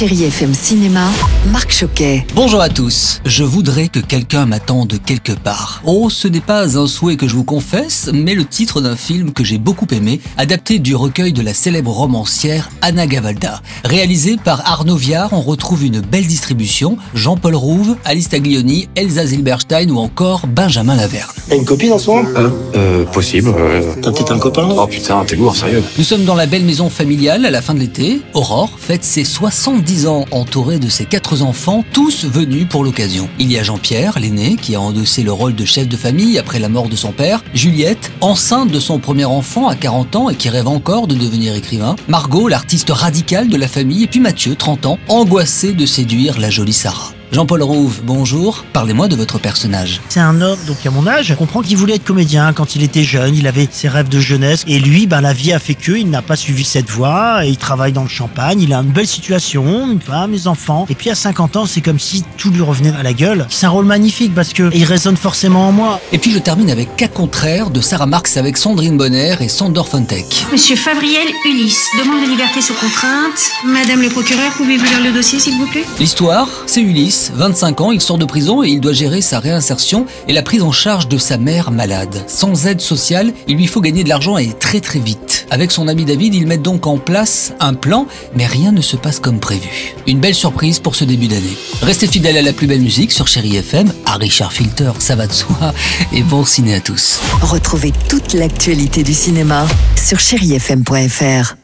Chérie FM Cinéma, Marc Choquet. Bonjour à tous. Je voudrais que quelqu'un m'attende quelque part. Oh, ce n'est pas un souhait que je vous confesse, mais le titre d'un film que j'ai beaucoup aimé, adapté du recueil de la célèbre romancière Anna Gavalda. Réalisé par Arnaud Viard, on retrouve une belle distribution. Jean-Paul Rouve, Alice Taglioni, Elsa Zilberstein ou encore Benjamin Laverne. T'as une copine en ce moment Euh, euh, possible. euh. T'as peut-être un copain Oh putain, t'es lourd, sérieux. Nous sommes dans la belle maison familiale à la fin de l'été. Aurore fête ses 70 ans entourée de ses quatre enfants, tous venus pour l'occasion. Il y a Jean-Pierre, l'aîné, qui a endossé le rôle de chef de famille après la mort de son père. Juliette, enceinte de son premier enfant à 40 ans et qui rêve encore de devenir écrivain. Margot, l'artiste radicale de la famille. Et puis Mathieu, 30 ans, angoissé de séduire la jolie Sarah. Jean-Paul Rouve, bonjour. Parlez-moi de votre personnage. C'est un homme, donc à mon âge, je comprends qu'il voulait être comédien quand il était jeune, il avait ses rêves de jeunesse, et lui, ben, la vie a fait que, il n'a pas suivi cette voie, et il travaille dans le champagne, il a une belle situation, une femme, des enfants, et puis à 50 ans, c'est comme si tout lui revenait à la gueule. C'est un rôle magnifique parce que il résonne forcément en moi. Et puis je termine avec Cas contraire de Sarah Marx avec Sandrine Bonner et Sandor Fontek. Monsieur Fabriel Ulysse, demande de liberté sous contrainte. Madame le procureur, pouvez-vous lire le dossier, s'il vous plaît? L'histoire, c'est Ulysse, 25 ans, il sort de prison et il doit gérer sa réinsertion et la prise en charge de sa mère malade. Sans aide sociale, il lui faut gagner de l'argent et très très vite. Avec son ami David, ils mettent donc en place un plan, mais rien ne se passe comme prévu. Une belle surprise pour ce début d'année. Restez fidèles à la plus belle musique sur Chéri FM, à Richard Filter, ça va de soi, et bon ciné à tous. Retrouvez toute l'actualité du cinéma sur chérifm.fr.